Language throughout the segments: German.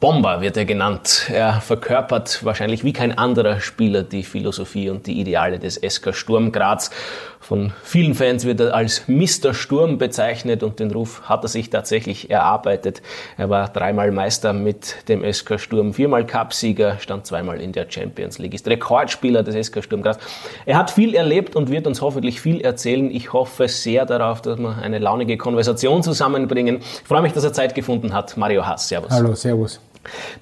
Bomber wird er genannt. Er verkörpert wahrscheinlich wie kein anderer Spieler die Philosophie und die Ideale des SK Sturm Graz. Von vielen Fans wird er als Mr. Sturm bezeichnet und den Ruf hat er sich tatsächlich erarbeitet. Er war dreimal Meister mit dem SK Sturm, viermal Cupsieger, stand zweimal in der Champions League, ist Rekordspieler des SK Sturm Graz. Er hat viel erlebt und wird uns hoffentlich viel erzählen. Ich hoffe sehr darauf, dass wir eine launige Konversation zusammenbringen. Ich freue mich, dass er Zeit gefunden hat. Mario Haas, Servus. Hallo, Servus.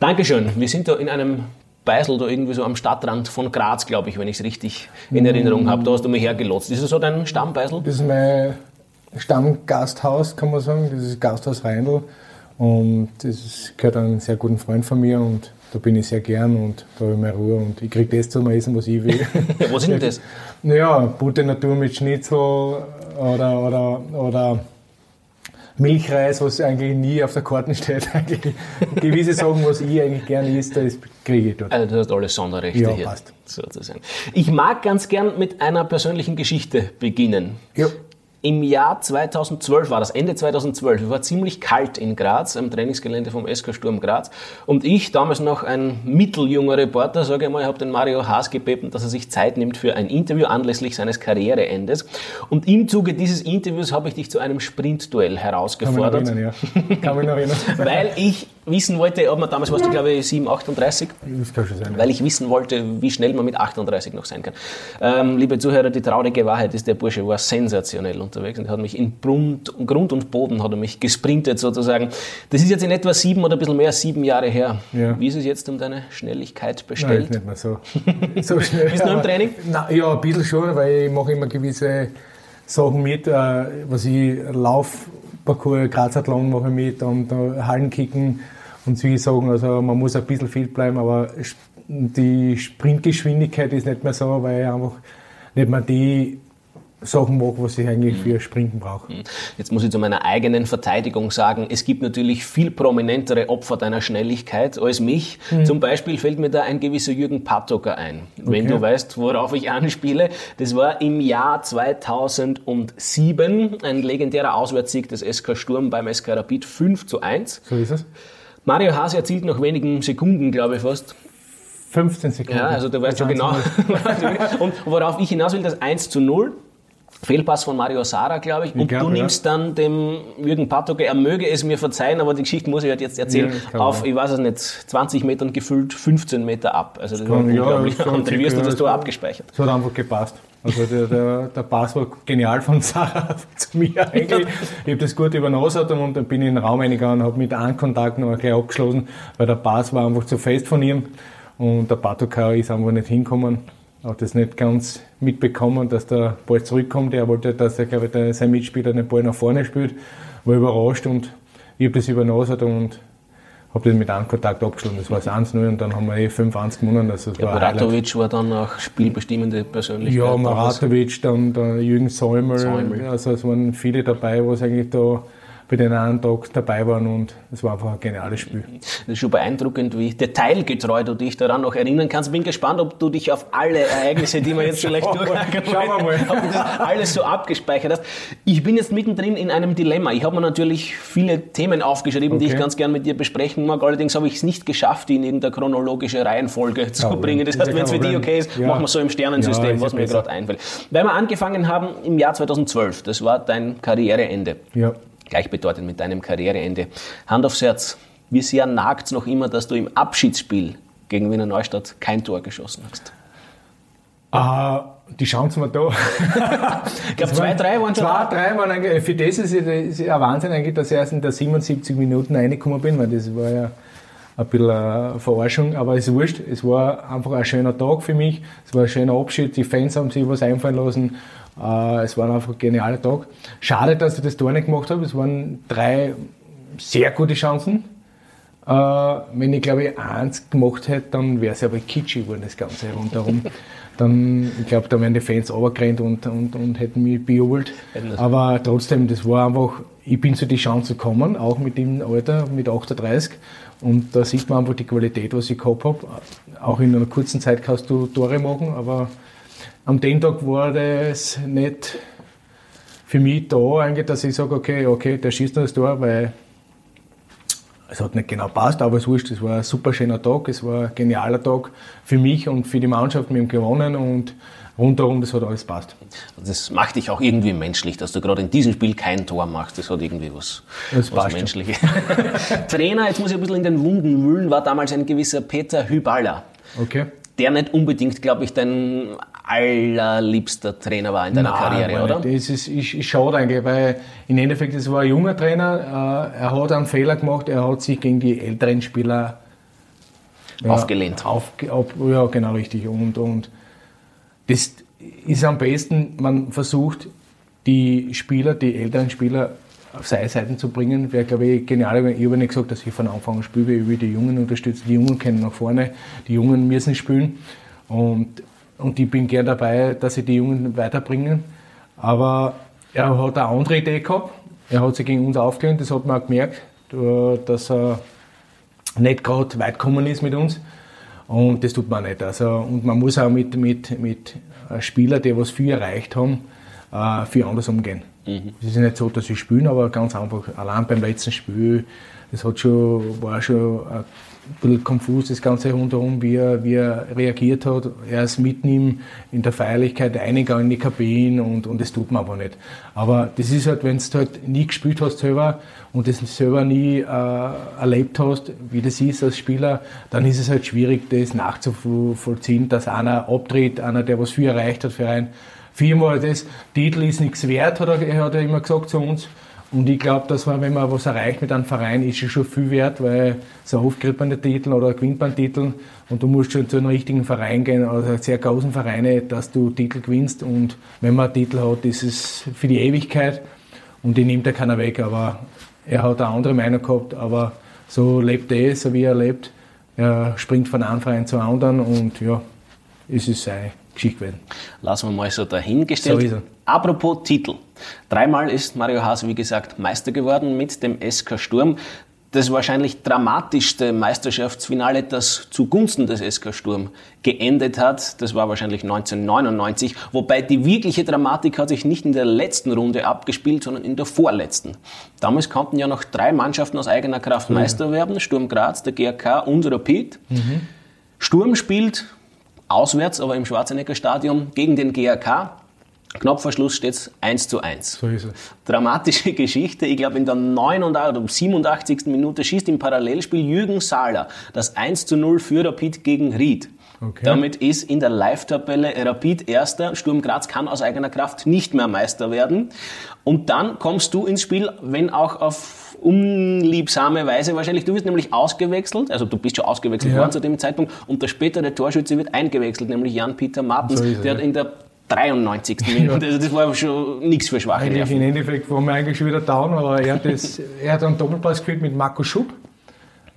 Dankeschön. Wir sind da in einem Beisel da irgendwie so am Stadtrand von Graz, glaube ich, wenn ich es richtig in Erinnerung habe. Da hast du mich hergelotst. Ist das so dein Stammbeisel? Das ist mein Stammgasthaus, kann man sagen. Das ist Gasthaus Reindl. Und das gehört einem sehr guten Freund von mir und da bin ich sehr gern und da habe ich meine Ruhe und ich kriege das zum Essen, was ich will. was ist denn das? Naja, Butter Natur mit Schnitzel oder, oder, oder Milchreis, was eigentlich nie auf der Karte steht. Eigentlich gewisse Sachen, was ich eigentlich gerne isst, das kriege ich dort. Also du hast alle Sonderrechte ja, hier. Passt. Sozusagen. Ich mag ganz gern mit einer persönlichen Geschichte beginnen. Ja. Im Jahr 2012 war das, Ende 2012, es war ziemlich kalt in Graz, am Trainingsgelände vom SK Sturm Graz. Und ich, damals noch ein mitteljunger Reporter, sage ich mal, habe den Mario Haas gebeten, dass er sich Zeit nimmt für ein Interview anlässlich seines Karriereendes. Und im Zuge dieses Interviews habe ich dich zu einem Sprintduell herausgefordert. Kann mich noch erinnern, ja. Kann mich noch erinnern. weil ich wissen wollte, ob man damals warst du, glaube ich, 7, 38. Das kann schon sein. Weil ich wissen wollte, wie schnell man mit 38 noch sein kann. Ähm, liebe Zuhörer, die traurige Wahrheit ist, der Bursche war sensationell unterwegs und er hat mich in Grund, Grund und Boden hat er mich gesprintet sozusagen. Das ist jetzt in etwa sieben oder ein bisschen mehr als sieben Jahre her. Ja. Wie ist es jetzt um deine Schnelligkeit Nein, bestellt? ist nicht mehr so, so schnell. Bist du noch im Training? Na, ja, ein bisschen schon, weil ich mache immer gewisse Sachen mit, äh, was ich Laufparcours, Grazathlon mache mit und äh, Hallenkicken und solche Sachen. Also man muss ein bisschen fit bleiben, aber die Sprintgeschwindigkeit ist nicht mehr so, weil ich einfach nicht mehr die Sachen mache, was ich eigentlich für Sprinten brauche. Jetzt muss ich zu meiner eigenen Verteidigung sagen, es gibt natürlich viel prominentere Opfer deiner Schnelligkeit als mich. Zum Beispiel fällt mir da ein gewisser Jürgen Patocker ein. Wenn Okay. du weißt, worauf ich anspiele. Das war im Jahr 2007 ein legendärer Auswärtssieg des SK Sturm beim SK Rapid 5 zu 1. So ist es. Mario Haas erzielt nach wenigen Sekunden, glaube ich fast. 15 Sekunden. Ja, also du weißt schon genau. Und worauf ich hinaus will, das 1 zu 0. Fehlpass von Mario Sara, glaube ich. Und glaub, du ja. nimmst dann dem Jürgen Patoke, er möge es mir verzeihen, aber die Geschichte muss ich halt jetzt erzählen, Ja, das auf, ich weiß es nicht, 20 Metern gefüllt 15 Meter ab. Also das war kann- ja, unglaublich. das kann und wirst du das Tor das- abgespeichert. Es hat einfach gepasst. Also der, der, der Pass war genial von Sarah zu mir eigentlich. Ich habe das gut übernommen und dann bin ich in den Raum reingegangen und habe mit einem Kontakt noch gleich abgeschlossen, weil der Pass war einfach zu fest von ihm und der Patoka ist einfach nicht hingekommen. Hat das nicht ganz mitbekommen, dass der Ball zurückkommt. Er wollte, dass er, glaube ich, der, sein Mitspieler den Ball nach vorne spielt. War überrascht und ich habe das übernommen und habe das mit einem Kontakt abgeschlossen. Das war das 1-0 und dann haben wir eh 5-1 gewonnen. Also das Ja, war. Buratovic war dann auch spielbestimmende Persönlichkeit. Ja. Maratovic, dann der Jürgen Säumel. Säumel. Also es waren viele dabei, was eigentlich da bei den einen Tag dabei waren und es war einfach ein geniales Spiel. Das ist schon beeindruckend, wie detailgetreu du dich daran noch erinnern kannst. Bin gespannt, ob du dich auf alle Ereignisse, die wir jetzt vielleicht durchgehen Schauen wir mal. alles so abgespeichert hast. Ich bin jetzt mittendrin in einem Dilemma. Ich habe mir natürlich viele Themen aufgeschrieben, die ich Okay. ganz gern mit dir besprechen mag. Allerdings habe ich es nicht geschafft, die in irgendeine chronologische Reihenfolge zu Kein bringen. Das heißt, wenn es für dich okay ist, Ja. machen wir so im Ja, Sternensystem, ist was ja mir gerade einfällt. Weil wir angefangen haben im Jahr 2012, das war dein Karriereende Ja. Gleichbedeutend mit deinem Karriereende. Hand aufs Herz, wie sehr nagt es noch immer, dass du im Abschiedsspiel gegen Wiener Neustadt kein Tor geschossen hast? Ah, die Chancen waren da. Ich glaube, zwei, drei waren schon Zwei, da. drei waren für das ist es ist ja ein Wahnsinn eigentlich, dass ich erst in der 77 Minuten reingekommen bin, weil das war ja ein bisschen eine Verarschung, aber es ist wurscht. Es war einfach ein schöner Tag für mich. Es war ein schöner Abschied. Die Fans haben sich was einfallen lassen. Äh, Es war einfach ein genialer Tag. Schade, dass ich das Tor nicht gemacht habe. Es waren drei sehr gute Chancen. Äh, wenn ich, glaube ich, eins gemacht hätte, dann wäre es aber kitschig geworden, das Ganze rundherum. dann, ich glaube, da wären die Fans runtergerannt und, und, und hätten mich bejubelt. Aber trotzdem, das war einfach, ich bin zu die Chance gekommen, auch mit dem Alter, mit 38. Und da sieht man einfach die Qualität, was ich gehabt habe. Auch in einer kurzen Zeit kannst du Tore machen, aber am dem Tag war das nicht für mich da eigentlich, dass ich sage, okay, okay, der schießt noch das Tor, weil es hat nicht genau passt, aber es wurscht, es war ein super schöner Tag, es war ein genialer Tag für mich und für die Mannschaft. Wir haben gewonnen und rundherum, das hat alles passt. Das macht dich auch irgendwie menschlich, dass du gerade in diesem Spiel kein Tor machst. Das hat irgendwie was, das was Menschliches. Trainer, jetzt muss ich ein bisschen in den Wunden wühlen, war damals ein gewisser Peter Hyballa. Okay. Der nicht unbedingt, glaube ich, dein allerliebster Trainer war in deiner Nein, Karriere, oder? Das ist, ist, ist schade eigentlich, weil im Endeffekt, das war ein junger Trainer, äh, er hat einen Fehler gemacht, er hat sich gegen die älteren Spieler ja, aufgelehnt. Auf, auf, ja, genau richtig. Und, und das ist am besten, man versucht, die Spieler, die älteren Spieler auf seine Seiten zu bringen, wäre, glaube ich, genial. Ich habe nicht gesagt, dass ich von Anfang an spiele, ich will die Jungen unterstützen. Die Jungen können nach vorne, die Jungen müssen spielen. Und und ich bin gern dabei, dass sie die Jungen weiterbringen. Aber er hat eine andere Idee gehabt. Er hat sich gegen uns aufgelehnt, das hat man auch gemerkt, dass er nicht gerade weit gekommen ist mit uns. Und das tut man nicht. Also, und man muss auch mit, mit, mit Spielern, die was viel erreicht haben, äh, viel anders umgehen. Mhm. Es ist nicht so, dass sie spielen, aber ganz einfach, allein beim letzten Spiel, das hat schon, war schon ein bisschen konfus, das Ganze rundherum, wie er, wie er reagiert hat. Er ist mitten in, in der Feierlichkeit eingegangen in die Kabine und, und das tut man aber nicht. Aber das ist halt, wenn du halt nie gespielt hast selber und das selber nie äh, erlebt hast, wie das ist als Spieler, dann ist es halt schwierig, das nachzuvollziehen, dass einer abtritt, einer, der was viel erreicht hat für einen. Viermal das Titel ist nichts wert, hat er, hat er immer gesagt zu uns. Und ich glaube, dass man, wenn man was erreicht mit einem Verein, ist es schon viel wert, weil so oft kriegt man den Titel oder gewinnt man Titel. Und du musst schon zu einem richtigen Verein gehen, also sehr großen Vereine, dass du Titel gewinnst. Und wenn man einen Titel hat, ist es für die Ewigkeit. Und die nimmt ja keiner weg, aber er hat eine andere Meinung gehabt, aber so lebt er, so wie er lebt. Er springt von einem Verein zum anderen und ja, es ist seine Geschichte gewesen. Lassen wir mal so dahingestellt. So ist er. Apropos Titel. Dreimal ist Mario Haas, wie gesagt, Meister geworden mit dem SK Sturm. Das wahrscheinlich dramatischste Meisterschaftsfinale, das zugunsten des SK Sturm geendet hat, das war wahrscheinlich 1999. Wobei die wirkliche Dramatik hat sich nicht in der letzten Runde abgespielt, sondern in der vorletzten. Damals konnten ja noch drei Mannschaften aus eigener Kraft Meister werden. Sturm Graz, der GRK und Rapid. Mhm. Sturm spielt auswärts, aber im Schwarzenegger Stadion gegen den GRK. Knapp vor Schluss steht es 1 zu 1. So ist es. Dramatische Geschichte. Ich glaube, in der 89, 87. Minute schießt im Parallelspiel Jürgen Sahler das 1 zu 0 für Rapid gegen Ried. Okay. Damit ist in der Live-Tabelle Rapid Erster. Sturm Graz kann aus eigener Kraft nicht mehr Meister werden. Und dann kommst du ins Spiel, wenn auch auf unliebsame Weise wahrscheinlich. Du wirst nämlich ausgewechselt, also du bist schon ausgewechselt ja. worden zu dem Zeitpunkt und der spätere Torschütze wird eingewechselt, nämlich Jan-Peter Martens, so der hat in der 93. Minute. Also das war schon nichts für schwache Nerven. Im Endeffekt waren wir eigentlich schon wieder down, aber er hat, das, er hat einen Doppelpass gespielt mit Marco Schupp.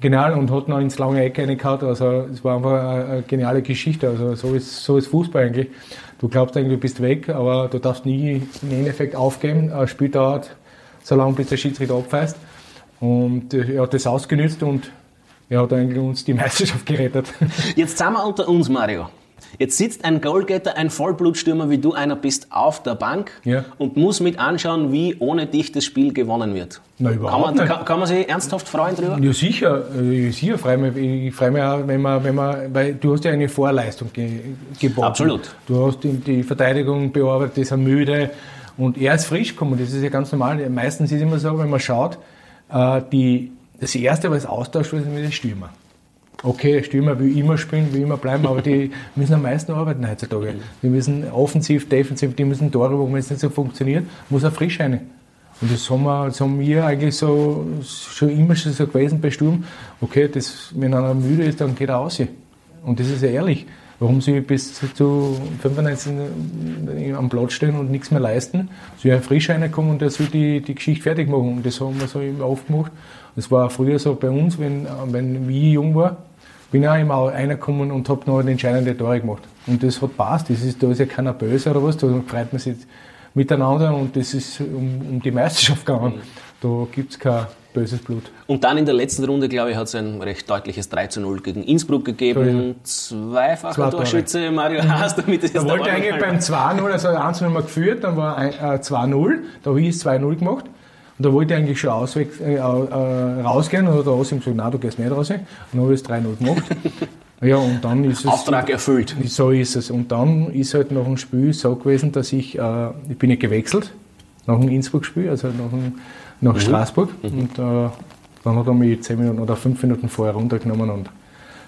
Genial und hat noch ins lange Eck reingehauen. Also es war einfach eine geniale Geschichte. Also so ist, so ist Fußball eigentlich. Du glaubst eigentlich, du bist weg, aber du darfst nie im Endeffekt aufgeben. Ein Spiel dauert so lange, bis der Schiedsrichter abpfeift. Und er hat das ausgenutzt und er hat eigentlich uns die Meisterschaft gerettet. Jetzt sind wir unter uns, Mario. Jetzt sitzt ein Goalgetter, ein Vollblutstürmer wie du einer bist, auf der Bank ja. und muss mit anschauen, wie ohne dich das Spiel gewonnen wird. Na, überhaupt kann, man, kann, kann man sich ernsthaft freuen drüber? Ja, sicher. Äh, sicher freue mich. Ich freue mich auch, wenn man, wenn man, weil du hast ja eine Vorleistung ge, geboten. Absolut. Du hast die, die Verteidigung bearbeitet, die sind müde und er ist frisch gekommen. Das ist ja ganz normal. Meistens ist es immer so, wenn man schaut, äh, die, das Erste, was austauscht wird, ist mit den Stürmer okay, Stürmer will immer spielen, will immer bleiben, aber die müssen am meisten arbeiten heutzutage. Die müssen offensiv, defensiv, die müssen Tore, wo es nicht so funktioniert, muss auch frisch rein. Und das haben, wir, das haben wir eigentlich so, schon immer schon so gewesen bei Sturm. Okay, das, wenn einer müde ist, dann geht er aus. Und das ist ja ehrlich. Warum sie bis zu 95 am Platz stehen und nichts mehr leisten, sie ja frisch reinkommen und der soll die, die Geschichte fertig machen. Und das haben wir so immer oft gemacht. Das war früher so bei uns, wenn, wenn ich jung war, bin auch immer reingekommen und habe noch entscheidende Tore gemacht. Und das hat passt. Das ist, da ist ja keiner böse oder was, da freut man sich miteinander und das ist um, um die Meisterschaft gegangen. Da gibt es kein böses Blut. Und dann in der letzten Runde, glaube ich, hat es ein recht deutliches 3 zu 0 gegen Innsbruck gegeben. So Zweifacher Zwei Torschütze Mario Haas, damit es Da wollte eigentlich beim 2-0, also 1 0 geführt, dann war äh, 2-0, da habe ich 2-0 gemacht. Und da wollte ich eigentlich schon äh, äh, rausgehen und der Osim gesagt, nein, du gehst nicht raus. Und dann habe ich es 3-0 gemacht. Ja, und dann ist es. Auftrag erfüllt. So ist es. Und dann ist halt nach dem Spiel so gewesen, dass ich, äh, ich bin ja gewechselt, nach dem Innsbruck-Spiel, also nach, dem, nach mhm. Straßburg. Mhm. Und äh, dann hat er mich zehn Minuten oder fünf Minuten vorher runtergenommen und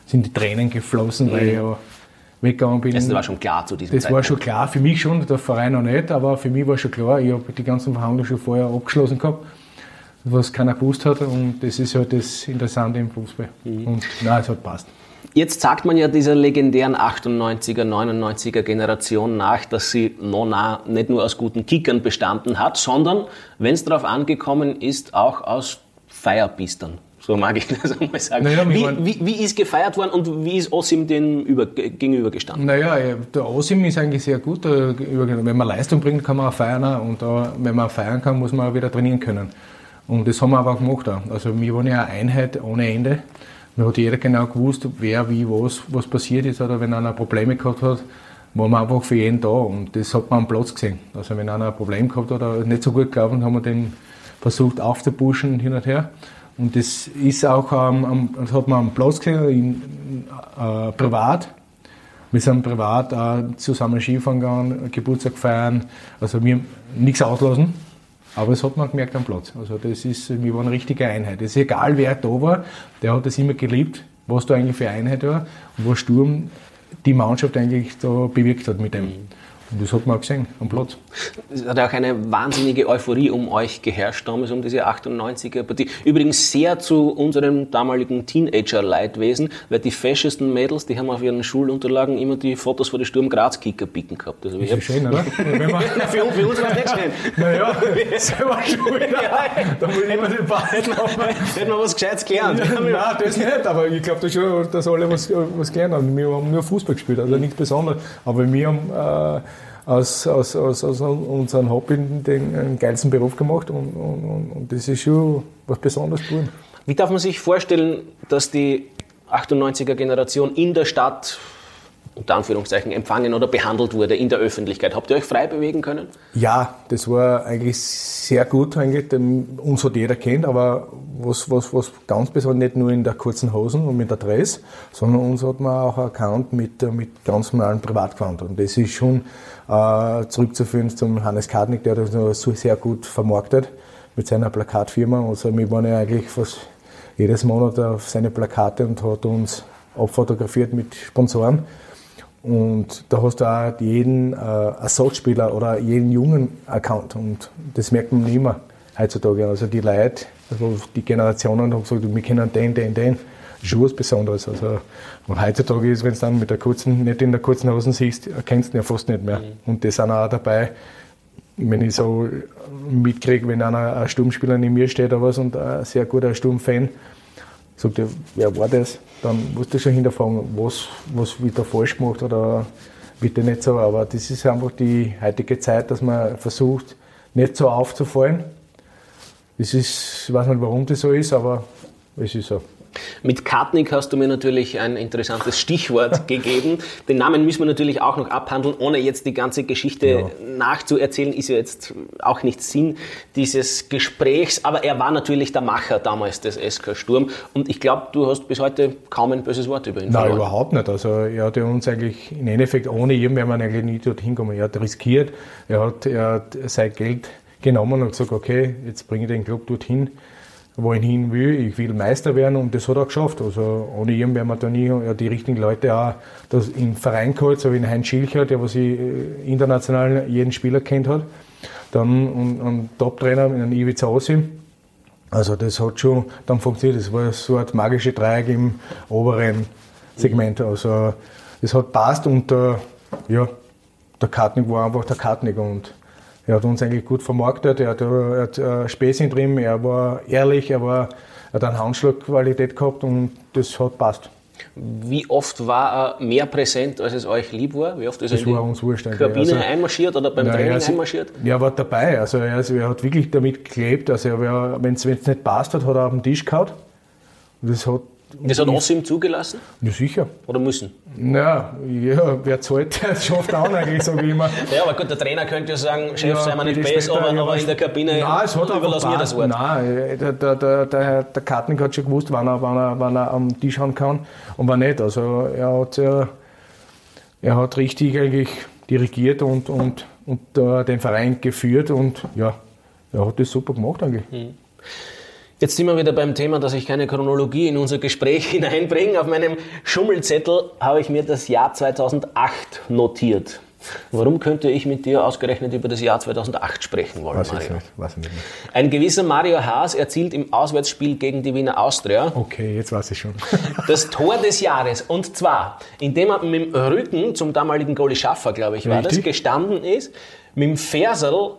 sind die Tränen geflossen, mhm. weil ich ja weggegangen bin. Das war schon klar zu diesem Das Zeitpunkt. war schon klar, für mich schon, der Verein noch nicht, aber für mich war schon klar, ich habe die ganzen Verhandlungen schon vorher abgeschlossen gehabt, was keiner gewusst hat und das ist halt das Interessante im Fußball. Mhm. Und nein, es hat passt. Jetzt sagt man ja dieser legendären 98er, 99er Generation nach, dass sie Nona nicht nur aus guten Kickern bestanden hat, sondern, wenn es darauf angekommen ist, auch aus Feierbistern. So mag ich das einmal sagen. Naja, wie, wie, wie, ist gefeiert worden und wie ist Osim den über, gegenübergestanden? Naja, der Osim ist eigentlich sehr gut. Wenn man Leistung bringt, kann man auch feiern. Und wenn man feiern kann, muss man auch wieder trainieren können. Und das haben wir aber auch gemacht. Also wir waren ja eine Einheit ohne Ende. Da hat jeder genau gewusst, wer, wie, was, was passiert ist. Oder wenn einer Probleme gehabt hat, waren wir einfach für jeden da. Und das hat man am Platz gesehen. Also wenn einer ein Problem gehabt hat oder nicht so gut gelaufen, haben wir den versucht aufzupuschen hin und her. Und das ist auch, ähm, das hat man am Platz gesehen, in, äh, privat. Wir sind privat äh, zusammen Skifahren gegangen, Geburtstag feiern. Also wir haben nichts auslassen. Aber das hat man gemerkt am Platz. Also das ist, wir waren eine richtige Einheit. Es ist egal, wer da war, der hat das immer geliebt, was da eigentlich für Einheit war und was Sturm die Mannschaft eigentlich da bewirkt hat mit dem. Das hat man auch gesehen am Platz. Es hat auch eine wahnsinnige Euphorie um euch geherrscht damals, um diese 98er-Partie. Übrigens sehr zu unserem damaligen Teenager-Leidwesen, weil die feschesten Mädels, die haben auf ihren Schulunterlagen immer die Fotos von den Sturm Graz-Kicker picken gehabt. Also das ist schön, oder? für, für, uns war es nicht schön. Naja, selber schuld. Ja, da muss ich immer den Ball Hätten wir was Gescheites gelernt. Ja, nein, das nicht, aber ich glaube schon, dass alle was, was gelernt haben. Wir haben nur Fußball gespielt, also nichts Besonderes. Aber wir haben... Äh, aus, aus, aus, aus unserem Hobby den, den geilsten Beruf gemacht und, und, und das ist schon was Besonderes geworden. Wie darf man sich vorstellen, dass die 98er Generation in der Stadt unter Anführungszeichen empfangen oder behandelt wurde in der Öffentlichkeit. Habt ihr euch frei bewegen können? Ja, das war eigentlich sehr gut, eigentlich, uns hat jeder kennt, aber was, was, was ganz besonders nicht nur in der kurzen Hosen und mit der Dress, sondern uns hat man auch erkannt mit, mit ganz normalen Privatquant. Und das ist schon äh, zurückzuführen zum Hannes Kartnick, der das so sehr gut vermarktet mit seiner Plakatfirma. Also wir waren ja eigentlich fast jedes Monat auf seine Plakate und hat uns abfotografiert mit Sponsoren. Und da hast du auch jeden äh, Ersatzspieler oder jeden jungen Account. Und das merkt man nicht mehr heutzutage. Also die Leute, also die Generationen haben gesagt, wir kennen den, den, den schon was Besonderes. Also, und heutzutage ist, wenn du dann mit der kurzen, nicht in der kurzen Hosen siehst, erkennst du ihn ja fast nicht mehr. Mhm. Und das sind auch dabei, wenn ich so mitkriege, wenn einer ein Sturmspieler neben mir steht oder was und ein sehr guter Sturmfan, sagt er, wer war das? Dann musst du schon hinterfragen, was, was wird da falsch gemacht oder bitte nicht so. Aber das ist einfach die heutige Zeit, dass man versucht, nicht so aufzufallen. Das ist, ich weiß nicht, warum das so ist, aber es ist so. Mit Kartnick hast du mir natürlich ein interessantes Stichwort gegeben. Den Namen müssen wir natürlich auch noch abhandeln, ohne jetzt die ganze Geschichte ja. nachzuerzählen, ist ja jetzt auch nicht Sinn dieses Gesprächs. Aber er war natürlich der Macher damals des SK Sturm. Und ich glaube, du hast bis heute kaum ein böses Wort über ihn Nein, verloren. überhaupt nicht. Also er hat uns eigentlich im Endeffekt ohne ihn wäre man eigentlich nie dorthin gekommen. Er hat riskiert, er hat, er hat sein Geld genommen und gesagt, okay, jetzt bringe ich den Club dorthin wo ich hin will. Ich will Meister werden und das hat er geschafft. Also ohne ihn wären wir da nie ja, die richtigen Leute auch das im Verein geholt, so wie ein Heinz Schilcher, der was ich äh, international jeden Spieler kennt hat. Dann ein Top-Trainer, einen Ivica Osim. Also das hat schon dann funktioniert. Das war so eine magische Dreieck im oberen Segment. Also das hat passt und äh, ja, der Kartnick war einfach der Kartnick und er hat uns eigentlich gut vermarktet, er hat, er hat äh, Späßchen drin, er war ehrlich, er, war, er hat eine Handschlagqualität gehabt und das hat passt. Wie oft war er mehr präsent, als es euch lieb war? Wie oft ist das er in war uns wurscht, Kabine also, einmarschiert oder beim Training er, einmarschiert? Er war dabei, also er, also er hat wirklich damit geklebt. Also wenn es nicht passt hat, hat er auf den Tisch gehauen. Und das hat Das hat Ossim zugelassen? Ja, sicher. Oder müssen? Ja, ja wer zahlt, der schafft auch eigentlich, sage ich immer. Ja, aber gut, der Trainer könnte ja sagen, Chef, ja, sei mal nicht besser, aber, aber in der Kabine nein, es hat überlassen wir das Wort. Nein, der, der, der, der, der Kartnik hat schon gewusst, wann er, wann, er, wann er am Tisch haben kann und wann nicht. Also er hat, er, er hat richtig eigentlich dirigiert und, und, und uh, den Verein geführt und ja, er hat das super gemacht eigentlich. Mhm. Jetzt sind wir wieder beim Thema, dass ich keine Chronologie in unser Gespräch hineinbringe. Auf meinem Schummelzettel habe ich mir das Jahr 2008 notiert. Warum könnte ich mit dir ausgerechnet über das Jahr 2008 sprechen wollen, weiß Mario? Ich nicht, weiß nicht Ein gewisser Mario Haas erzielt im Auswärtsspiel gegen die Wiener Austria. Okay, jetzt weiß ich schon. das Tor des Jahres. Und zwar, indem er mit dem Rücken zum damaligen Goalie Schaffer, glaube ich, war Richtig? das, gestanden ist, mit dem Fersel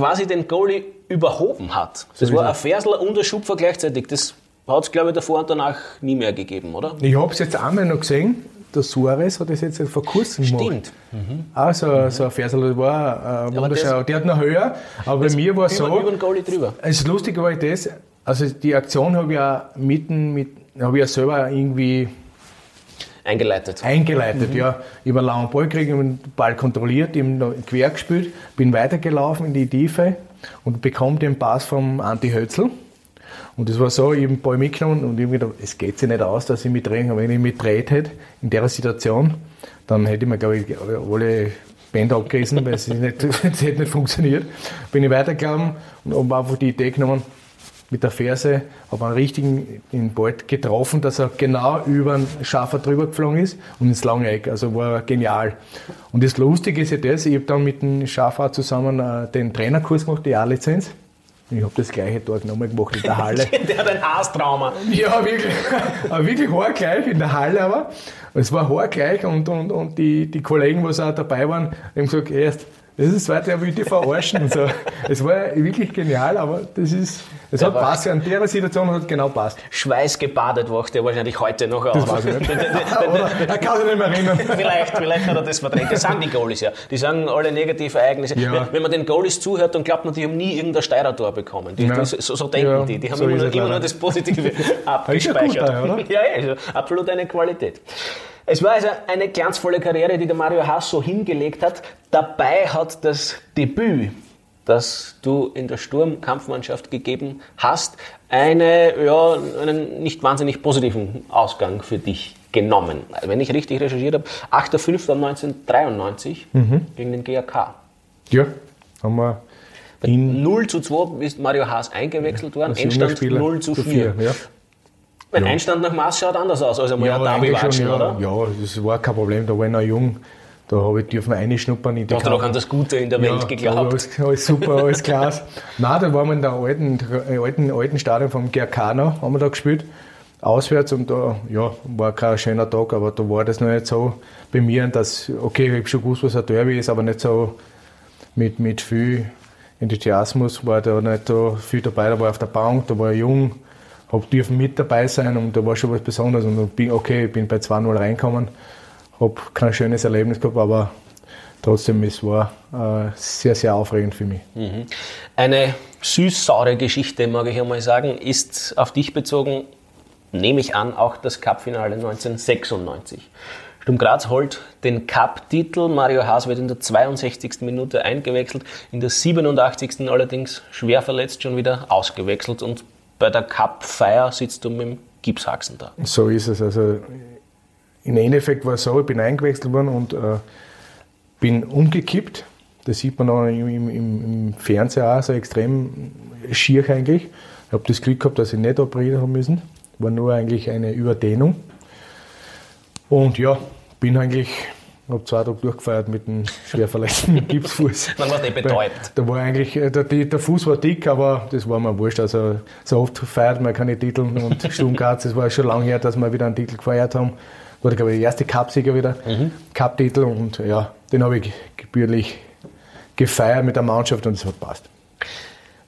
quasi den Goalie überhoben hat. Das so war ein Fersler und ein Schupfer gleichzeitig. Das hat es, glaube ich, davor und danach nie mehr gegeben, oder? Ich habe es jetzt einmal noch gesehen. Der Suarez hat das jetzt vor kurzem gemacht. Stimmt. Mhm. Auch so, mhm. so ein Fersel, das war äh, wunderschön. Der hat noch höher, aber bei mir war es so. Über den Goalie drüber. Das Lustige war das, also die Aktion habe ich ja mitten mit, habe ich ja selber irgendwie Eingeleitet. Eingeleitet, mhm. ja. Einen langen Ball gekriegt, den Ball kontrolliert, ihm quer gespielt, bin weitergelaufen in die Tiefe und bekomme den Pass vom Anti Hötzl. Und das war so, ich habe den Ball mitgenommen und ich habe gedacht, es geht sich nicht aus, dass ich mitdrehe. Aber wenn ich mitdreht hätte, in der Situation, dann hätte ich mir, glaube ich, alle Bänder abgerissen, weil es nicht, das hätte nicht funktioniert. Bin ich weitergelaufen und habe einfach die Idee genommen, mit der Ferse, habe einen richtigen in Ball getroffen, dass er genau über den Schaffer drüber geflogen ist und ins lange Eck. Also war genial. Und das Lustige ist ja das, ich habe dann mit dem Schaffer zusammen äh, den Trainerkurs gemacht, die A-Lizenz. Ich habe das gleiche dort nochmal gemacht in der Halle. der hat ein Haastrauma. Ja, wirklich. Aber wirklich haargleich in der Halle aber. Es war haargleich und, und, und die, die Kollegen, die auch dabei waren, haben gesagt, erst das ist das zweite, er will die verarschen. So. Es war wirklich genial, aber das ist, es hat passt. An der Situation hat genau passt. Schweißgebadet wacht er wahrscheinlich heute noch auf. Das weiß ich nicht. Oder, er kann sich nicht mehr erinnern. Vielleicht, vielleicht hat er das verdrängt. Das sagen die Goalies ja. Die sagen alle negative Ereignisse. Ja. Wenn, wenn, man den Goalies zuhört, dann glaubt man, die haben nie irgendein Steirer-Tor bekommen. Die, ja. so, so, denken ja, die. Die haben so immer, nur, immer nur das Positive abgespeichert. Ja, gut, ja, ja, absolut eine Qualität. Es war also eine glanzvolle Karriere, die der Mario Haas so hingelegt hat. Dabei hat das Debüt, das du in der Sturmkampfmannschaft gegeben hast, eine, ja, einen nicht wahnsinnig positiven Ausgang für dich genommen. Wenn ich richtig recherchiert habe, 8.5.1993 mhm. gegen den GAK. Ja, haben wir. In 0 zu 2 ist Mario Haas eingewechselt worden, Endstand 0 zu 4. 4 ja. Mein ja. Einstand nach Maß schaut anders aus als einmal ja, ein Derby watschen, ja, oder? Ja, das war kein Problem. Da war ich noch jung. Da habe ich dürfen reinschnuppern. In die du hast noch an das Gute in der Welt geglaubt. Alles, alles super, alles klar. Nein, da waren wir in der alten, alten, alten Stadion vom noch, haben wir da gespielt. Auswärts und da ja, war kein schöner Tag, aber da war das noch nicht so bei mir, dass, okay, ich habe schon gewusst, was ein Derby ist, aber nicht so mit, mit viel Enthusiasmus war da nicht so viel dabei. Da war ich auf der Bank, da war ich jung habe dürfen mit dabei sein und da war schon was Besonderes. Und bin, okay, ich bin bei 2-0 reingekommen, habe kein schönes Erlebnis gehabt, aber trotzdem, es war äh, sehr, sehr aufregend für mich. Mhm. Eine süß-saure Geschichte, mag ich einmal sagen, ist auf dich bezogen, nehme ich an, auch das Cup-Finale 1996. Sturm Graz holt den Cup-Titel. Mario Haas wird in der 62. Minute eingewechselt, in der 87. allerdings schwer verletzt schon wieder ausgewechselt und bei der Cup-Feier sitzt du mit dem Gipshaxen da. So ist es. Also im Endeffekt war es so, ich bin eingewechselt worden und äh, bin umgekippt. Das sieht man auch im, im, im Fernseher auch so extrem schier eigentlich. Ich habe das Glück gehabt, dass ich nicht operieren haben müssen. War nur eigentlich eine Überdehnung. Und ja, bin eigentlich ich habe zwei Tage durchgefeiert mit einem schwer verletzten Gipsfuß. Dann war der betäubt. Da war eigentlich, äh, der, der, Fuß war dick, aber das war mir wurscht. Also so oft feiert man keine Titel und Sturm Graz, das war schon lange her, dass wir wieder einen Titel gefeiert haben. War, glaube ich, der erste Cupsieger wieder, mhm. Cup-Titel und ja, den habe ich gebührlich gefeiert mit der Mannschaft und es hat passt.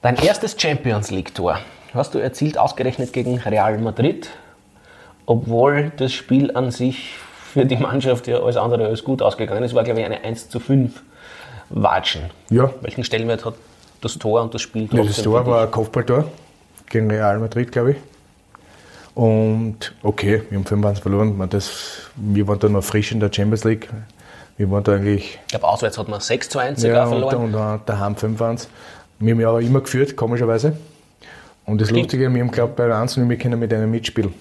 Dein erstes Champions League-Tor hast du erzielt, ausgerechnet gegen Real Madrid, obwohl das Spiel an sich für die Mannschaft ja alles andere als gut ausgegangen. Es war, glaube ich, eine 1 zu 5 Watschen. Ja. Welchen Stellenwert hat das Tor und das Spiel trotzdem? Ja, das Tor war ein Kopfballtor gegen Real Madrid, glaube ich. Und okay, wir haben 25 verloren. Man, das, wir waren da noch frisch in der Champions League. Wir waren da eigentlich. Ich glaube, auswärts hat man 6 zu 1 ja, verloren. Und, und, daheim 5-1. Wir haben ja auch immer geführt, komischerweise. Und das Stimmt. Lustige, wir haben glaubt, bei 1 wir können mit einem mitspielen.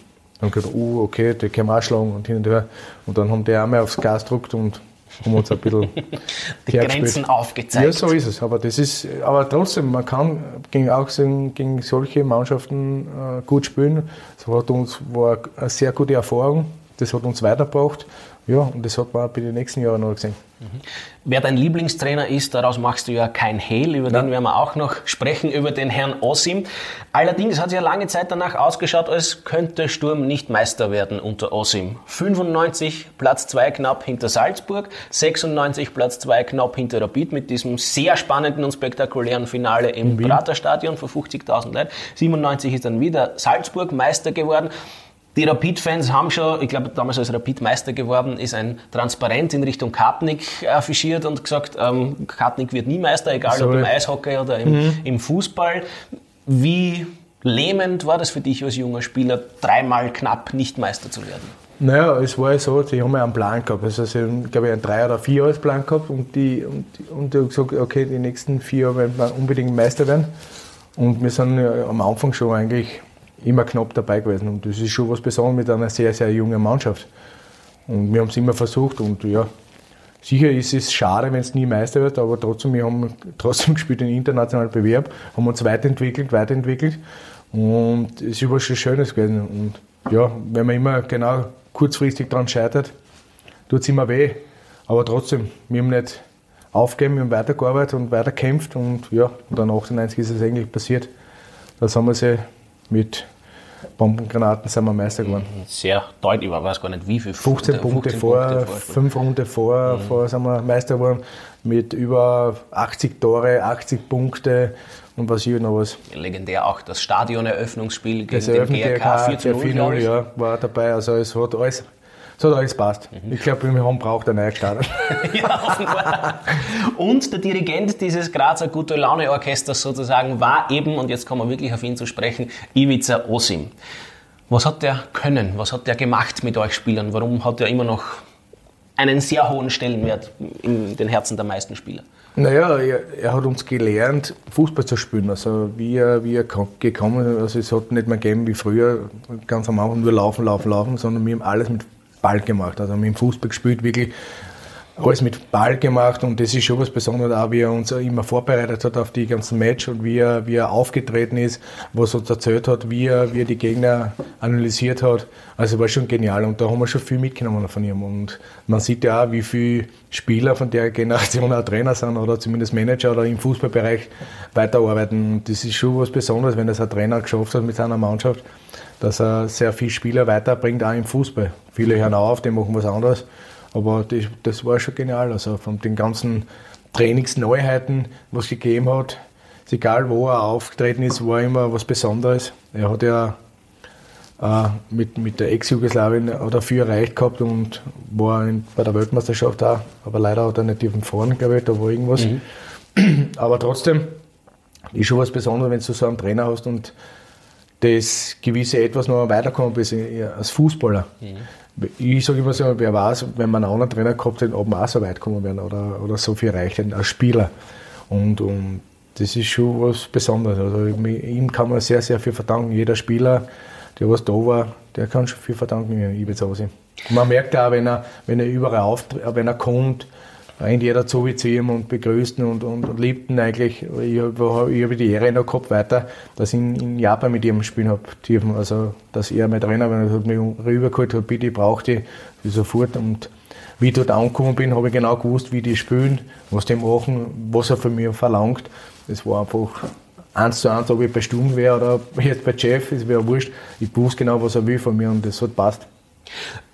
Dann haben gesagt, oh, okay, der können wir auch schlagen und hin und her. Und dann haben die auch mal aufs Gas gedruckt und haben uns ein bisschen die Grenzen aufgezeigt. Ja, so ist es. Aber das ist, aber trotzdem, man kann gegen auch gegen solche Mannschaften äh, gut spielen. Das hat uns war eine sehr gute Erfahrung. Das hat uns weitergebracht. Ja, und das hat man auch bei den nächsten Jahren noch gesehen. Mhm. Wer dein Lieblingstrainer ist, daraus machst du ja kein Hehl, über Nein. den werden wir auch noch sprechen, über den Herrn Osim. Allerdings hat es ja lange Zeit danach ausgeschaut, als könnte Sturm nicht Meister werden unter Osim. 95 Platz 2 knapp hinter Salzburg, 96 Platz 2 knapp hinter Rapid mit diesem sehr spannenden und spektakulären Finale im Praterstadion für 50.000 Leute. 97 ist dann wieder Salzburg Meister geworden. Die Rapid-Fans haben schon, ich glaube, damals als Rapid-Meister geworden ist, ein Transparent in Richtung Kartnick affichiert und gesagt, ähm, Kartnick wird nie Meister, egal Sorry. ob im Eishockey oder im, mhm. im Fußball. Wie lähmend war das für dich als junger Spieler, dreimal knapp nicht Meister zu werden? Naja, es war ja so, die haben ja einen Plan gehabt. Also sie haben, glaube ich, einen drei- oder vier Jahres Plan gehabt und die, und, und die haben gesagt, okay, die nächsten vier Jahre werden wir unbedingt Meister werden. Und wir sind ja am Anfang schon eigentlich immer knapp dabei gewesen. Und das ist schon was Besonderes mit einer sehr, sehr jungen Mannschaft. Und wir haben es immer versucht und ja, sicher ist es schade, wenn es nie Meister wird, aber trotzdem, wir haben trotzdem gespielt den internationalen Bewerb, haben uns weiterentwickelt, weiterentwickelt und es ist überall schon Schönes gewesen. Und ja, wenn man immer genau kurzfristig daran scheitert, tut es immer weh. Aber trotzdem, wir haben nicht aufgegeben, wir haben weitergearbeitet und weiterkämpft und ja, dann 98 ist es eigentlich passiert. Da haben wir sie mit Bombengranaten sind wir Meister geworden. Sehr deutlich, ich weiß gar nicht wie viel. 15 Punkte, 15 vor, Punkte vor, 5 Runden vor, mhm. vor sind wir Meister geworden mit über 80 Tore, 80 Punkte und was ich noch was. Legendär auch das Stadioneröffnungsspiel gegen das den GRK 4 zu 0, ja, war dabei. Also es hat alles so hat alles passt. Mhm. Ich glaube, wir haben braucht ein neues Stadion. ja, offenbar. Und der Dirigent dieses Grazer Gute Laune Orchesters sozusagen war eben, und jetzt kommen wir wirklich auf ihn zu sprechen, Ivica Osim. Was hat der können? Was hat der gemacht mit euch Spielern? Warum hat er immer noch einen sehr hohen Stellenwert in den Herzen der meisten Spieler? Naja, er, er hat uns gelernt, Fußball zu spielen. Also wie er, wie er gekommen ist, also es hat nicht mehr gegeben wie früher, ganz am Anfang nur laufen, laufen, laufen, sondern wir haben alles mit Ball gemacht. Also mit dem Fußball gespielt, wirklich alles mit Ball gemacht und das ist schon was Besonderes, auch wie er uns immer vorbereitet hat auf die ganzen Match und wie er, wie er aufgetreten ist, was er uns erzählt hat, wie er, wie er die Gegner analysiert hat. Also war schon genial und da haben wir schon viel mitgenommen von ihm und man sieht ja auch, wie viele Spieler von der Generation auch Trainer sind oder zumindest Manager oder im Fußballbereich weiterarbeiten. Und das ist schon was Besonderes, wenn das ein Trainer geschafft hat mit seiner Mannschaft dass er sehr viele Spieler weiterbringt, auch im Fußball. Viele hören auf, die machen was anderes. Aber das, das war schon genial. Also von den ganzen Trainingsneuheiten, was es gegeben hat, ist egal wo er aufgetreten ist, war immer was Besonderes. Er hat ja äh, mit, mit der Ex-Jugoslawien viel erreicht gehabt und war in, bei der Weltmeisterschaft auch, aber leider hat er nicht dürfen fahren, glaube ich, da war irgendwas. Mhm. Aber trotzdem ist schon was Besonderes, wenn du so einen Trainer hast und das gewisse Etwas noch weiterkommen bist als Fußballer. Mhm. Ich sage immer so, wer weiß, wenn man einen anderen Trainer gehabt hätte, ob man auch so weit kommen wären oder, oder so viel hätten als Spieler. Und, und das ist schon was Besonderes. Also ihm kann man sehr, sehr viel verdanken. Jeder Spieler, der was da war, der kann schon viel verdanken, Ibiza Man merkt auch, wenn er, wenn er überall auftritt, wenn er kommt, rennt jeder zu wie zu ihm und begrüßt ihn und, und, und liebt ihn eigentlich. Ich habe hab die Ehre noch gehabt weiter, dass ich in, in Japan mit ihm spielen habe. Also, dass er mein Trainer war, hat mich rübergeholt, hat, bitte, ich brauche die, sofort. Und wie ich dort angekommen bin, habe ich genau gewusst, wie die spielen, was die machen, was er von mir verlangt. Das war einfach eins zu eins, ob ich bei Sturm wäre oder jetzt bei Jeff, es wäre wurscht. Ich wusste genau, was er will von mir und das hat passt.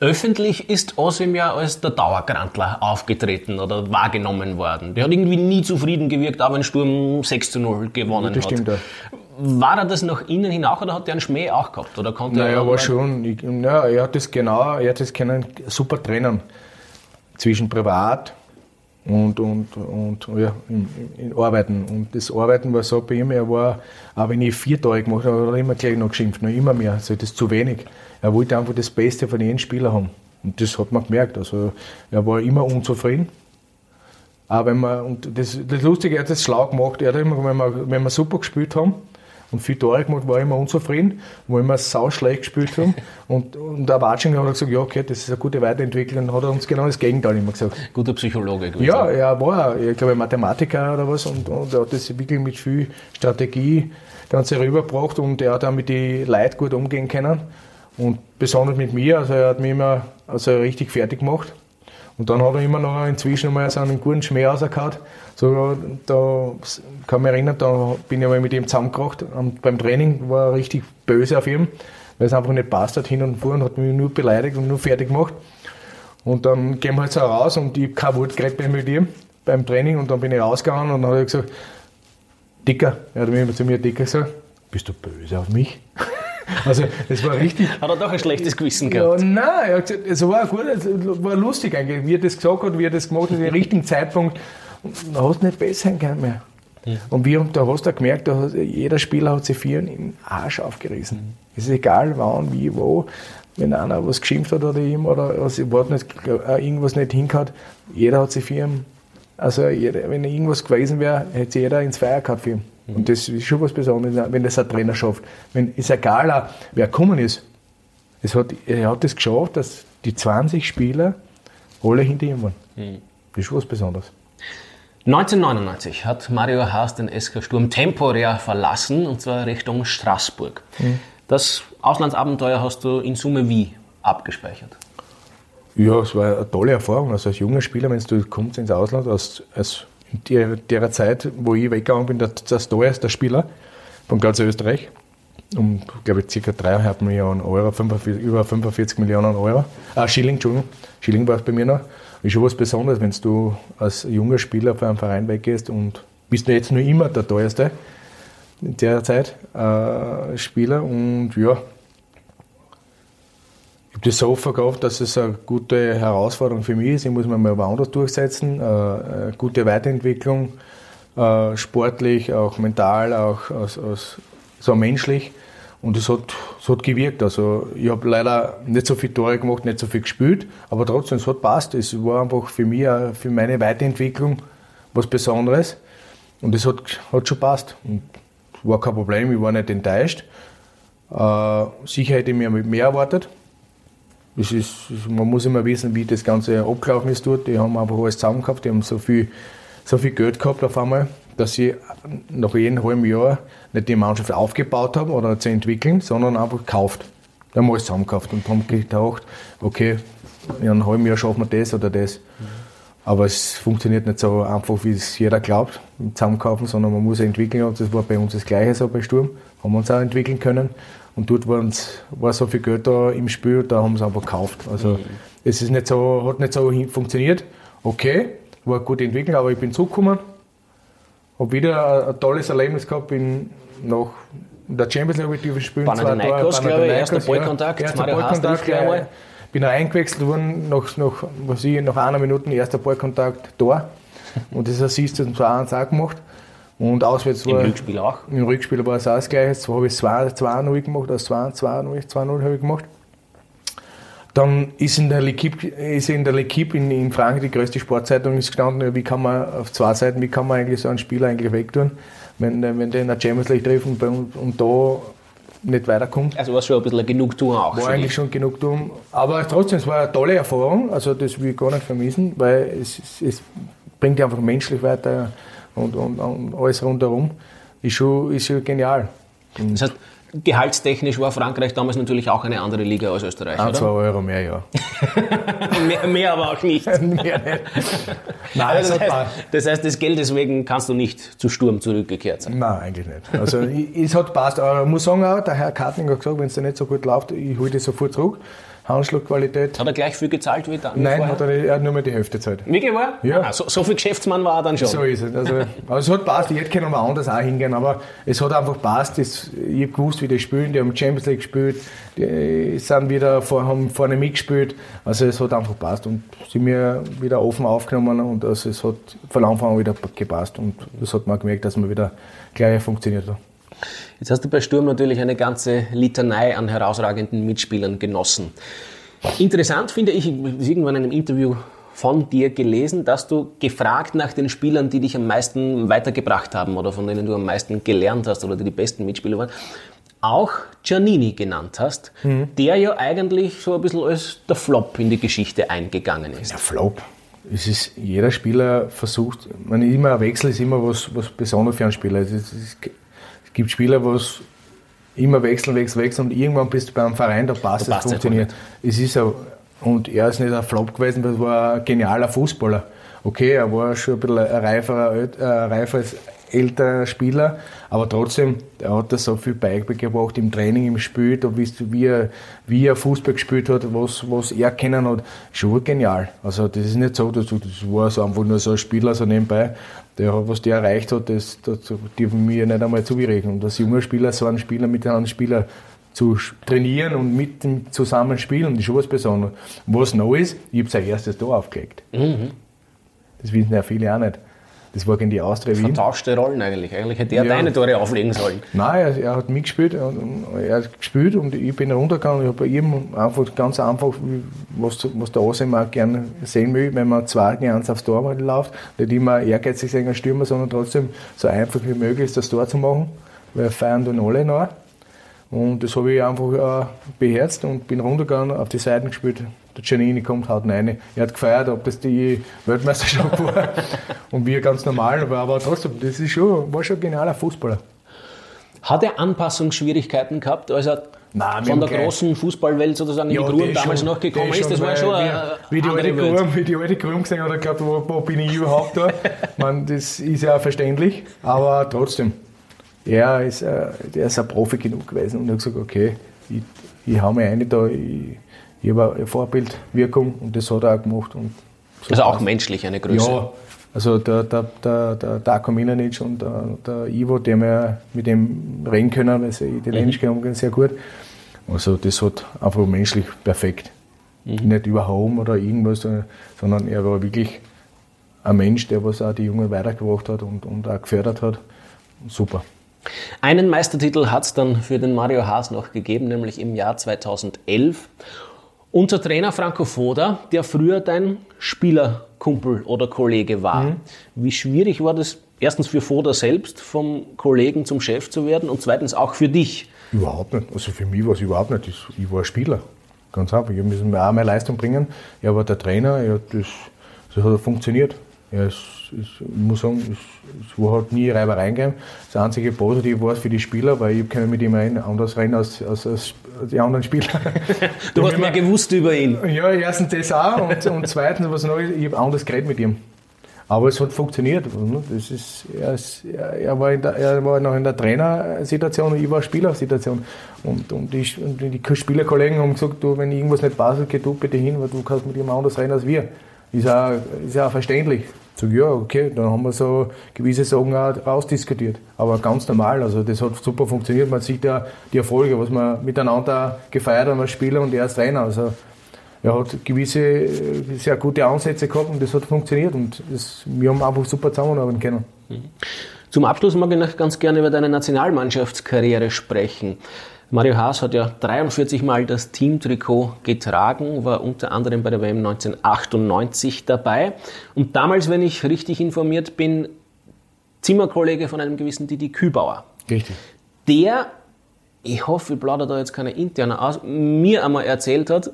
Öffentlich ist Osim ja als der Dauergrantler aufgetreten oder wahrgenommen worden. Der hat irgendwie nie zufrieden gewirkt, auch wenn Sturm 6 zu 0 gewonnen das stimmt, hat. Ja. War er das nach innen hin auch oder hat er einen Schmäh auch gehabt? Oder konnte naja, er war schon. Ich, ja, er hat das genau, er hat das können super trennen zwischen privat und, und, und ja, in, in, Arbeiten. Und das Arbeiten war so bei ihm, er war, auch wenn ich vier Tage gemacht habe, hat er immer gleich noch geschimpft, noch immer mehr. Also das ist zu wenig. Er wollte einfach das Beste von jedem Spieler haben. Und das hat man gemerkt. Also er war immer unzufrieden. Aber wenn man, und das, das Lustige, er hat das schlau gemacht. Er hat immer, wenn wir, wenn wir super gespielt haben, und viel Tore gemacht, war immer unzufrieden, wo wir sau schlecht gespielt haben. Und, und der Watsching hat gesagt, ja, okay, das ist eine gute Weiterentwicklung. Dann hat er uns genau das Gegenteil immer gesagt. Guter Psychologe. Gut ja, er war, ich glaube, Mathematiker oder was und, und er hat das wirklich mit viel Strategie Ganze rübergebracht und er hat auch mit den Leuten gut umgehen können. Und besonders mit mir, also er hat mich immer also richtig fertig gemacht. Und dann hat er immer noch inzwischen mal so einen guten Schmäh rausgehauen. So, da kann mich erinnern, da bin ich mal mit ihm zusammengebracht. Und beim Training war er richtig böse auf ihm, weil es einfach nicht passt hat, hin und vor und hat mich nur beleidigt und nur fertig gemacht. Und dann gehen wir halt so raus und ich habe kein Wort geredet mit ihm beim Training und dann bin ich rausgegangen und dann hat er gesagt, Dicker, er hat mir zu mir Dicker gesagt, bist du böse auf mich? Also, das war richtig. Hat er doch ein schlechtes Gewissen gehabt? Ja, nein, es war gut, es war lustig eigentlich, wie er das gesagt hat, wie er das gemacht hat, den richtigen Zeitpunkt. Und da hast du nicht besser können mehr. Ja. Und wir, da hast du gemerkt, da hat, jeder Spieler hat sich vielen im Arsch aufgerissen. Mhm. Es ist egal, wann, wie, wo. Wenn einer was geschimpft hat oder ihm oder also, nicht, äh, irgendwas nicht hingehauen, jeder hat sich für ihn, also jeder, wenn irgendwas gewesen wäre, hätte sich jeder ins Feuer gehabt für ihn. Und das ist schon was Besonderes, wenn das ein Trainer schafft. Wenn, ist egal, wer gekommen ist. Es hat, er hat es das geschafft, dass die 20 Spieler alle hinter ihm waren. Mhm. Das ist schon was Besonderes. 1999 hat Mario Haas den SK Sturm temporär verlassen, und zwar Richtung Straßburg. Mhm. Das Auslandsabenteuer hast du in Summe wie abgespeichert? Ja, es war eine tolle Erfahrung. Also als junger Spieler, wenn du kommst ins Ausland, als, als in der, der Zeit, wo ich weggegangen bin, der, das teuerste Spieler von ganz Österreich. Um, glaube ich, ca. 3,5 Millionen Euro, 45, über 45 Millionen Euro. Ah, Schilling, Entschuldigung. Schilling war es bei mir noch. Ist schon was Besonderes, wenn du als junger Spieler für einen Verein weggehst und bist du jetzt nur immer der teuerste in der Zeit äh, Spieler. Und ja, habe das so verkauft, dass es eine gute Herausforderung für mich ist. Ich muss mich mal woanders durchsetzen. Äh, gute Weiterentwicklung, äh, sportlich, auch mental, auch aus, aus, so menschlich. Und es hat, es hat gewirkt. Also ich habe leider nicht so viele Tore gemacht, nicht so viel gespielt, aber trotzdem, es hat passt. Es war einfach für mich, für meine Weiterentwicklung was Besonderes. Und es hat, hat schon passt. Und war kein Problem, ich war nicht enttäuscht. Äh, sicher hätte ich mir mehr erwartet. Es ist, man muss immer wissen, wie das Ganze abgelaufen ist dort. Die haben einfach alles zusammen die haben so viel, so viel Geld gehabt auf einmal, dass sie nach jedem halben Jahr nicht die Mannschaft aufgebaut haben oder zu entwickeln, sondern einfach gekauft. Die haben alles zusammengekauft und haben gedacht, okay, in einem halben Jahr schaffen wir das oder das. Aber es funktioniert nicht so einfach, wie es jeder glaubt, zusammenkaufen, sondern man muss entwickeln. Und das war bei uns das Gleiche so bei Sturm. Haben wir uns auch entwickeln können. Und dort war so viel Geld da im Spiel, da haben sie einfach gekauft. Also mhm. es ist nicht so, hat nicht so funktioniert. Okay, war gut entwickelt, aber ich bin zurückgekommen, habe wieder ein, tolles Erlebnis gehabt, bin nach der Champions League die spielen. Panathinaikos, glaube ich, erster Ballkontakt, ja, erster Ballkontakt, gleich bin eingewechselt worden, nach, nach, was ich, nach einer Minute erster Ballkontakt da. Und das Assist hat 2-1 auch gemacht. Und auswärts war. Im Rückspiel auch? Im Rückspiel war es auch das Gleiche. Zwar habe ich 2-0 gemacht, also 2-0 habe ich gemacht. Dann ist in der L'Equipe, ist in, der L'Equipe in, in Frankreich die größte Sportzeitung ist gestanden, wie kann man auf zwei Seiten, wie kann man eigentlich so einen Spieler eigentlich wegtun, wenn, wenn der in der Champions League trifft und, und da nicht weiterkommt. Also war es schon ein bisschen eine Genugtuung auch. War eigentlich schon Genugtuung. Aber trotzdem, es war eine tolle Erfahrung, also das will ich gar nicht vermissen, weil es, es bringt dich einfach menschlich weiter und, und, und alles rundherum, ist schon, ist schon genial. Das heißt, gehaltstechnisch war Frankreich damals natürlich auch eine andere Liga als Österreich, Ein, oder? zwei Euro mehr, ja. mehr, mehr, aber auch nicht. mehr nicht. Nein, also das, heißt, das, heißt, das Geld deswegen kannst du nicht zu Sturm zurückgekehrt sein? Nein, eigentlich nicht. Also es hat passt. Aber ich muss sagen, auch, der Herr Kartling hat gesagt, wenn es dir nicht so gut läuft, ich hole dich sofort zurück. Handschlagqualität. Hat er gleich viel gezahlt wie dann? Nein, hat er, nicht, er hat nur mehr die Hälfte gezahlt. Wirklich wahr? Ja. Ah, so, so viel Geschäftsmann war er dann schon. So ist es. Also, aber es hat passt, ich hätte können mal anders auch hingehen, aber es hat einfach passt. Ich habe gewusst, wie die spielen, die haben Champions League gespielt, die sind wieder vor, haben vorne mitgespielt. Also es hat einfach passt und sie mir wieder offen aufgenommen und also es hat von Anfang an wieder gepasst und das hat man gemerkt, dass man wieder gleich funktioniert hat. Jetzt hast du bei Sturm natürlich eine ganze Litanei an herausragenden Mitspielern genossen. Interessant finde ich, ich habe irgendwann in einem Interview von dir gelesen, dass du gefragt nach den Spielern, die dich am meisten weitergebracht haben oder von denen du am meisten gelernt hast oder die die besten Mitspieler waren, auch Giannini genannt hast, mhm. der ja eigentlich so ein bisschen als der Flop in die Geschichte eingegangen ist. Der Flop? Es ist, jeder Spieler versucht, man immer ein Wechsel ist immer was, was Besonderes für einen Spieler. Es, ist, gibt Spieler, wo es immer wechseln, wechseln, wechseln und irgendwann bist du beim Verein, da passt es, funktioniert. Es ist ein, und er ist nicht ein Flop gewesen, das war ein genialer Fußballer. Okay, er war schon ein bisschen ein reiferer, ein reiferes älterer Spieler, aber trotzdem, er hat da so viel beigebracht im Training, im Spiel, da wie, er, wie er Fußball gespielt hat, was, was er kennen hat, schon genial. Also das ist nicht so, dass, das war so einfach nur so ein Spieler so nebenbei, der, was der erreicht hat, das, das dürfen wir nicht einmal zugerechnen. Und als junger Spieler so einen Spieler mit einem anderen Spieler zu trainieren und mit dem zusammen spielen, das ist schon was Besonderes. Was noch ist, ich habe sein erstes Tor aufgelegt. Mhm. Das wissen ja viele auch nicht. Das war gegen die Austria Wien. Vertauschte Rollen eigentlich. Eigentlich hätte er ja. deine Tore auflegen sollen. Nein, er, er hat mitgespielt. Er hat gespielt und ich bin runtergegangen. Ich habe bei ihm einfach ganz einfach, was, was der Osem auch gerne sehen will, wenn man zwei ganz aufs Tor läuft. Nicht immer ehrgeizig sein als Stürmer, sondern trotzdem so einfach wie möglich das Tor zu machen. Weil feiern dann alle noch. Und das habe ich einfach äh, beherzt und bin runtergegangen, auf die Seiten gespielt. Der Giannini kommt, haut rein. Er hat gefeiert, ob das die Weltmeisterschaft war. und wir ganz normal, aber, aber trotzdem, das ist schon, war schon ein genialer Fußballer. Hat er Anpassungsschwierigkeiten gehabt, als er Nein, von der großen Fußballwelt sozusagen ja, in die Gruben damals noch gekommen ist? Das war schon eine wie, die alte Gruben, wie die alte Gruben gesehen hat, er glaubt, wo, wo bin ich überhaupt da? Man, das ist ja verständlich, aber trotzdem er ist, äh, der ist ein Profi genug gewesen und hat gesagt, okay, ich, ich hau mir eine da, ich, ich habe eine Vorbildwirkung und das hat er auch gemacht. Und so also auch menschlich eine Größe. Ja, also der, der, der, der Darko Milanic und der, der Ivo, der wir mit dem reden können, weil sie Italienisch mhm. können, sehr gut. Also das hat einfach menschlich perfekt. Mhm. Nicht überhauen oder irgendwas, sondern er war wirklich ein Mensch, der was auch die Jungen weitergebracht hat und, und auch gefördert hat. Super. Einen Meistertitel hat es dann für den Mario Haas noch gegeben, nämlich im Jahr 2011. Unser Trainer Franco Foda, der früher dein Spielerkumpel oder Kollege war. Mhm. Wie schwierig war das erstens für Foda selbst, vom Kollegen zum Chef zu werden und zweitens auch für dich? Überhaupt nicht. Also für mich war es überhaupt nicht. Ich war Spieler. Ganz einfach. Ich musste mir auch meine Leistung bringen. Er war der Trainer. Ja, das, das hat funktioniert. Ja, es, es, ich muss sagen, es, es war halt nie Reibereien gegeben. Das einzige Positive war es für die Spieler, weil ich kann mit ihm anders rein als, als, als die anderen Spieler. du hast mehr gewusst über ihn. Ja, erstens das auch und, und zweitens, was noch ich habe anders geredet mit ihm. Aber es hat funktioniert. Das ist, er, ist, er, war der, er, war noch in der Trainersituation und ich war Spielersituation. Und, und, die, und die Spielerkollegen haben gesagt, du, wenn irgendwas nicht passt, geh du bitte hin, weil du kannst mit ihm anders reden als wir. Ist auch, ist auch verständlich. Sag, ja, okay, dann haben wir so gewisse Sachen auch rausdiskutiert. Aber ganz normal, also das hat super funktioniert. Man sieht ja die Erfolge, was wir miteinander gefeiert haben als Spieler und er als Trainer. Also er hat gewisse sehr gute Ansätze gehabt und das hat funktioniert und das, wir haben einfach super zusammenarbeiten können. Zum Abschluss mag ich noch ganz gerne über deine Nationalmannschaftskarriere sprechen. Mario Haas hat ja 43 Mal das Teamtrikot getragen, war unter anderem bei der WM 1998 dabei. Und damals, wenn ich richtig informiert bin, Zimmerkollege von einem gewissen Didi Kübauer. Richtig. Der, ich hoffe, ich plaudere da jetzt keine interne aus, mir einmal erzählt hat,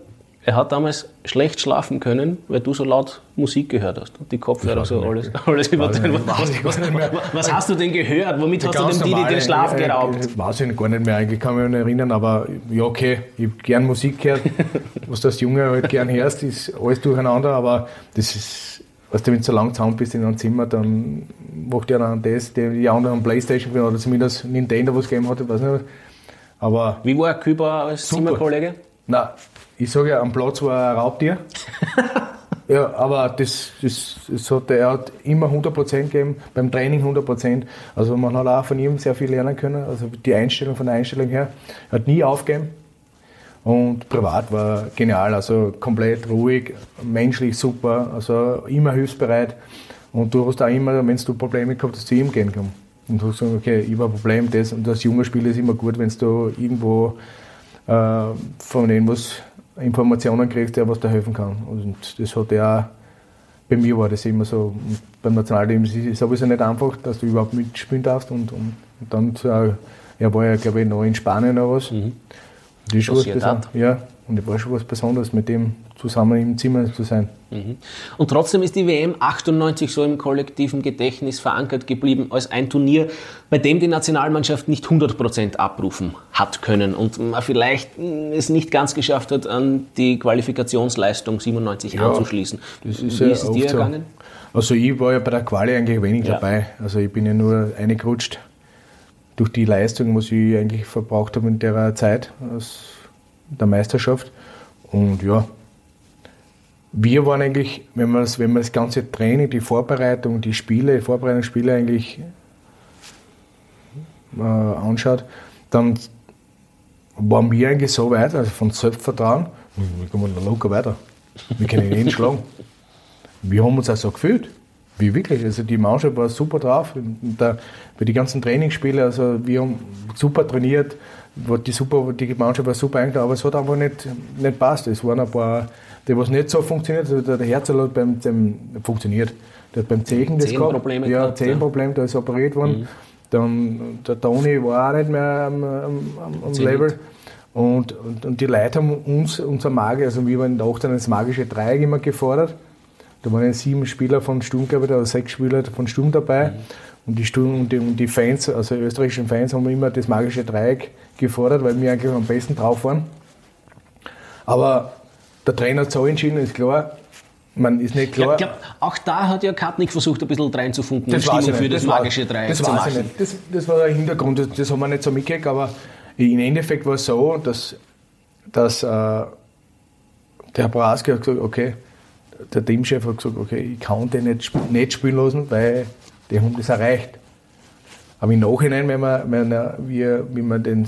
er hat damals schlecht schlafen können, weil du so laut Musik gehört hast und die Kopfhörer so alles, alles übertragen. Was, was, was, hast du denn gehört? Womit hast du dem Didi den Schlaf äh, geraubt? Weiß ich gar nicht mehr, eigentlich kann mich nicht erinnern, aber ja, okay, ich habe gern Musik gehört. was du als Junge halt gern hörst, ist alles durcheinander, aber das ist, weißt du, wenn du so lange zusammen bist in einem Zimmer, dann macht ja dann das, die anderen Playstation oder zumindest Nintendo was gegeben hat, ich weiß nicht. Aber Wie war Küber als. Zimmerkollege? Nein, ich sage ja, am Platz war er ein Raubtier. ja, aber das, das, das hat, er hat immer 100% gegeben, beim Training 100%. Also man hat auch von ihm sehr viel lernen können. Also die Einstellung von der Einstellung her. Er hat nie aufgegeben. Und privat war genial, also komplett ruhig, menschlich super, also immer hilfsbereit. Und du hast auch immer, wenn du Probleme gehabt hast, zu ihm gehen können. Und du hast gesagt, okay, ich habe ein Problem, das. Und als junger Spieler ist immer gut, wenn du irgendwo äh, von irgendwas Informationen kriegst, der was da helfen kann. Und das hat er bei mir war das immer so. Und beim Nationalteam ist es sowieso nicht einfach, dass du überhaupt mitspielen darfst. Und, und, und dann, äh, er war ja, glaube ich, noch in Spanien oder was. Mhm. Das ist was. Ja, und es war schon was Besonderes, mit dem zusammen im Zimmer zu sein. Mhm. Und trotzdem ist die WM 98 so im kollektiven Gedächtnis verankert geblieben als ein Turnier, bei dem die Nationalmannschaft nicht 100% abrufen hat können und man vielleicht hm, es nicht ganz geschafft hat, an die Qualifikationsleistung 97 ja, anzuschließen. Das ist Wie ja ist es dir ergangen? Also ich war ja bei der Quali eigentlich wenig ja. dabei. Also ich bin ja nur eingerutscht durch die Leistung, was ich eigentlich verbraucht habe in der Zeit aus der Meisterschaft. Und ja, wir waren eigentlich, wenn man das, wenn man das ganze Training, die Vorbereitung, die Spiele, die Vorbereitungsspiele eigentlich äh, anschaut, dann waren wir eigentlich so weit, also von Selbstvertrauen, wir kommen locker weiter. Wir können jeden schlagen. Wir haben uns auch so gefühlt. Wie wirklich. Also die Mannschaft war super drauf. Der, bei den ganzen Trainingsspielen, also wir haben super trainiert, die, super, die Mannschaft war super eingetragen, aber es hat einfach nicht, nicht passt. Es waren ein paar, die was nicht so funktioniert. Also der Herzl hat beim dem, funktioniert. Der hat beim Zechen das gehabt. Probleme ja, Zehenproblem, ja. da ist operiert worden. Mhm. Dann der Toni war auch nicht mehr am, am, am Level. Und, und, und, die Leute haben uns, unser Magie, also wir waren auch dann das magische Dreieck immer gefordert. Da waren ja sieben Spieler von Sturm, glaube ich, oder sechs Spieler von Sturm dabei. Mhm. Und die, Sturm, und die, und die Fans, also österreichischen Fans, haben immer das magische Dreieck gefordert, weil wir eigentlich am besten drauf waren. Aber der Trainer hat so entschieden, ist klar. Man ist nicht klar. Ja, glaub, auch da hat ja Kartnick versucht, ein bisschen reinzufunken das und Stimmung für das, das magische Dreieck das zu machen. Das, das war der Hintergrund, das, das haben wir nicht so mitgekriegt, aber im Endeffekt war es so, dass, dass äh, der Braski hat gesagt, okay, der Teamchef hat gesagt, okay, ich kann den nicht, nicht spielen lassen, weil die haben das erreicht. Aber im Nachhinein, wenn man, wenn wir, wie man den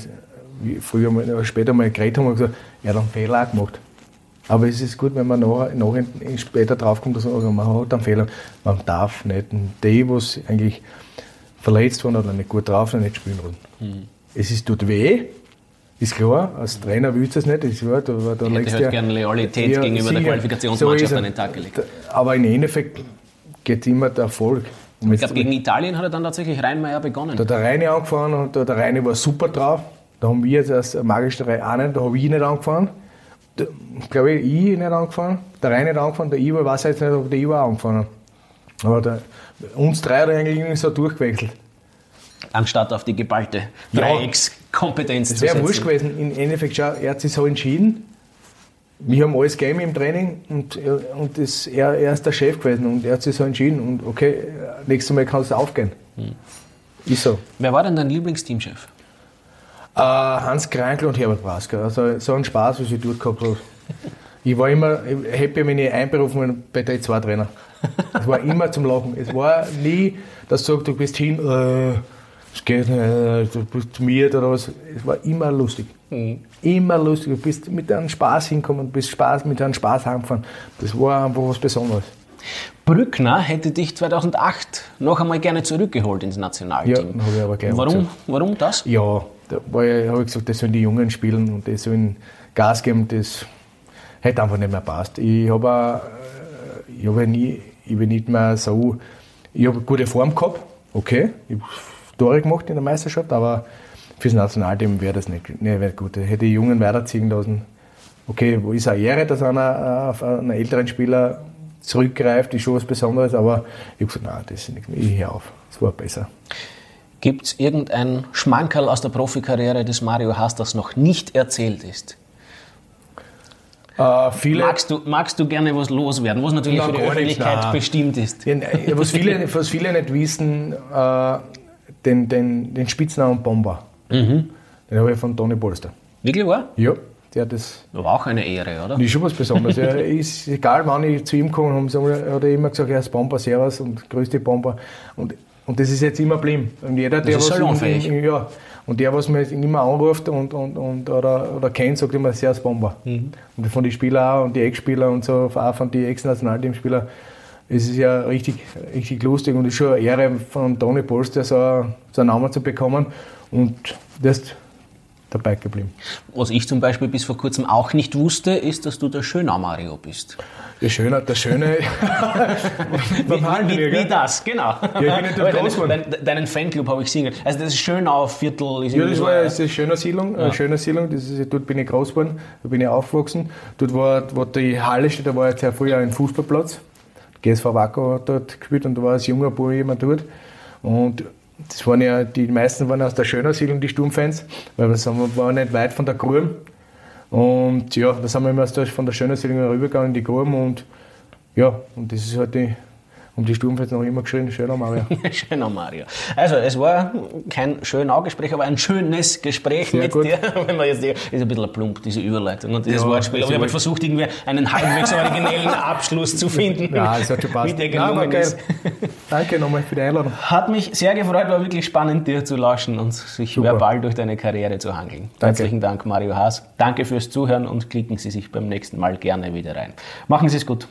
wie früher mal, später mal geredet haben, haben wir gesagt, er hat einen Fehler auch gemacht. Aber es ist gut, wenn man nachher, nachher später draufkommt, dass man, man hat einen Fehler. Man darf nicht die, was eigentlich verletzt waren oder nicht gut drauf sind, nicht spielen lassen. Mhm. Es ist, tut weh, ist klar, als Trainer willst du es nicht. Ist klar, da, da ich hätte halt gerne Loyalität ja, gegenüber sicher, der Qualifikationsmannschaft so an den Tag gelegt. Aber im Endeffekt geht immer der Erfolg. Und ich glaube, gegen Italien hat er dann tatsächlich Reinmeier begonnen. Da hat der Reine angefahren und der Reine war super drauf. Da haben wir jetzt als magische Reihe auch nicht, da habe ich nicht angefahren. Da, glaube ich, ich nicht angefahren, der Reine nicht angefahren, der Ivo, weiß jetzt nicht, ob der auch angefahren hat. Aber der, uns drei hat eigentlich irgendwie so durchgewechselt anstatt auf die geballte Dreieckskompetenz ja, zu setzen. wäre wurscht gewesen. Im Endeffekt, schau, er hat sich so entschieden. Wir haben alles gegeben im Training und, und das, er, er ist der Chef gewesen und er hat sich so entschieden. Und okay, nächstes Mal kannst du aufgehen. Hm. Ist so. Wer war denn dein Lieblingsteamchef? Uh, Hans Krankl und Herbert Brasker. Also so ein Spaß, was ich dort gehabt habe. Ich war immer happy, wenn ich einberufen bin bei den zwei Trainer. Es war immer zum Lachen. Es war nie, dass du sagst, du bist hin, äh, es geht nicht, äh, du bist miert oder was. Es war immer lustig. Mhm. Immer lustig. Du bist mit einem Spaß hinkommen, bist Spaß, mit einem Spaß heimgefahren. Das war einfach was Besonderes. Brückner hätte dich 2008 noch einmal gerne zurückgeholt ins Nationalteam. Ja, habe ich aber gleich warum, warum das? Ja, da habe ich gesagt, das sollen die Jungen spielen und das sollen Gas geben, das hätte einfach nicht mehr passt. Ich habe äh, ich hab nie, ich bin nicht mehr so, ich habe gute Form gehabt, okay, ich Tore gemacht in der Meisterschaft, aber fürs Nationalteam wäre das nicht, nicht gut. Ich hätte die Jungen weiterziehen lassen. Okay, wo ist eine Ehre, dass einer auf einen älteren Spieler zurückgreift, ist schon was Besonderes, aber ich habe gesagt, nein, das ist nichts mehr, ich höre auf, es war besser. Gibt es irgendein Schmankerl aus der Profikarriere des Mario Haas, das noch nicht erzählt ist? Uh, viele, magst, du, magst du gerne was loswerden, was natürlich für die Öffentlichkeit nichts, bestimmt ist? Ja, was, viele, was viele nicht wissen, uh, den, den, den Spitznamen Bomber. Mhm. Den habe ich von Toni Polster. Wirklich wahr? Ja. der das. Aber auch eine Ehre, oder? Ist schon was Besonderes. er ist, egal wann ich zu ihm komme, hat er immer gesagt, er ist Bomber, Servus und größte Bomber. Und, und das ist jetzt immer blieben. Und jeder, der das ist was, in, ja, und der, was mich immer anruft und, und, und, oder, oder kennt, sagt immer Servus Bomber. Mhm. Und von den Spielern auch und die Ex-Spieler und so, auch von den Ex-Nationalteamspielern, es ist ja richtig, richtig lustig und es ist schon eine Ehre von Toni Polster so, so einen Namen zu bekommen. Und das dabei geblieben. Was ich zum Beispiel bis vor kurzem auch nicht wusste, ist, dass du der Schöner Mario bist. Der Schöne, der Schöne. wie, wie, wie, das, genau. Ja, ich bin nicht der deinen, deinen Fanclub habe ich gesehen. Also das Schönau Viertel ist Ja, das war eine schöne Siedlung, ja. schöne Siedlung. Das ist, dort bin ich groß geworden, da bin ich aufgewachsen. Dort war, wo die Halle da war jetzt ja früher ein Fußballplatz. GSV Wacker dort gespielt und da war als junger Bub jemand dort. Und das waren ja, die meisten waren aus der Schönersiedlung, die Sturmfans, weil wir waren nicht weit von der Gruben. Und ja, da sind wir immer von der Schönersiedlung rübergegangen in die Gruben und ja, und das ist halt die, um die Sturmfans noch immer geschrien, schöner Mario. schöner Mario. Also, es war kein schöner Gespräch, aber ein schönes Gespräch Sehr mit gut. dir. Wenn man jetzt, ist ein bisschen plump, diese Überleitung und dieses ja, Wortspiel. Aber ich habe versucht, irgendwie einen halbwegs originellen Abschluss zu finden. Ja, das hat schon passt. Wie der gelungen ist. Danke nochmal für die Einladung. Hat mich sehr gefreut, war wirklich spannend, dir zu lauschen und sich Super. verbal durch deine Karriere zu hangeln. Danke. Herzlichen Dank, Mario Haas. Danke fürs Zuhören und klicken Sie sich beim nächsten Mal gerne wieder rein. Machen Sie es gut.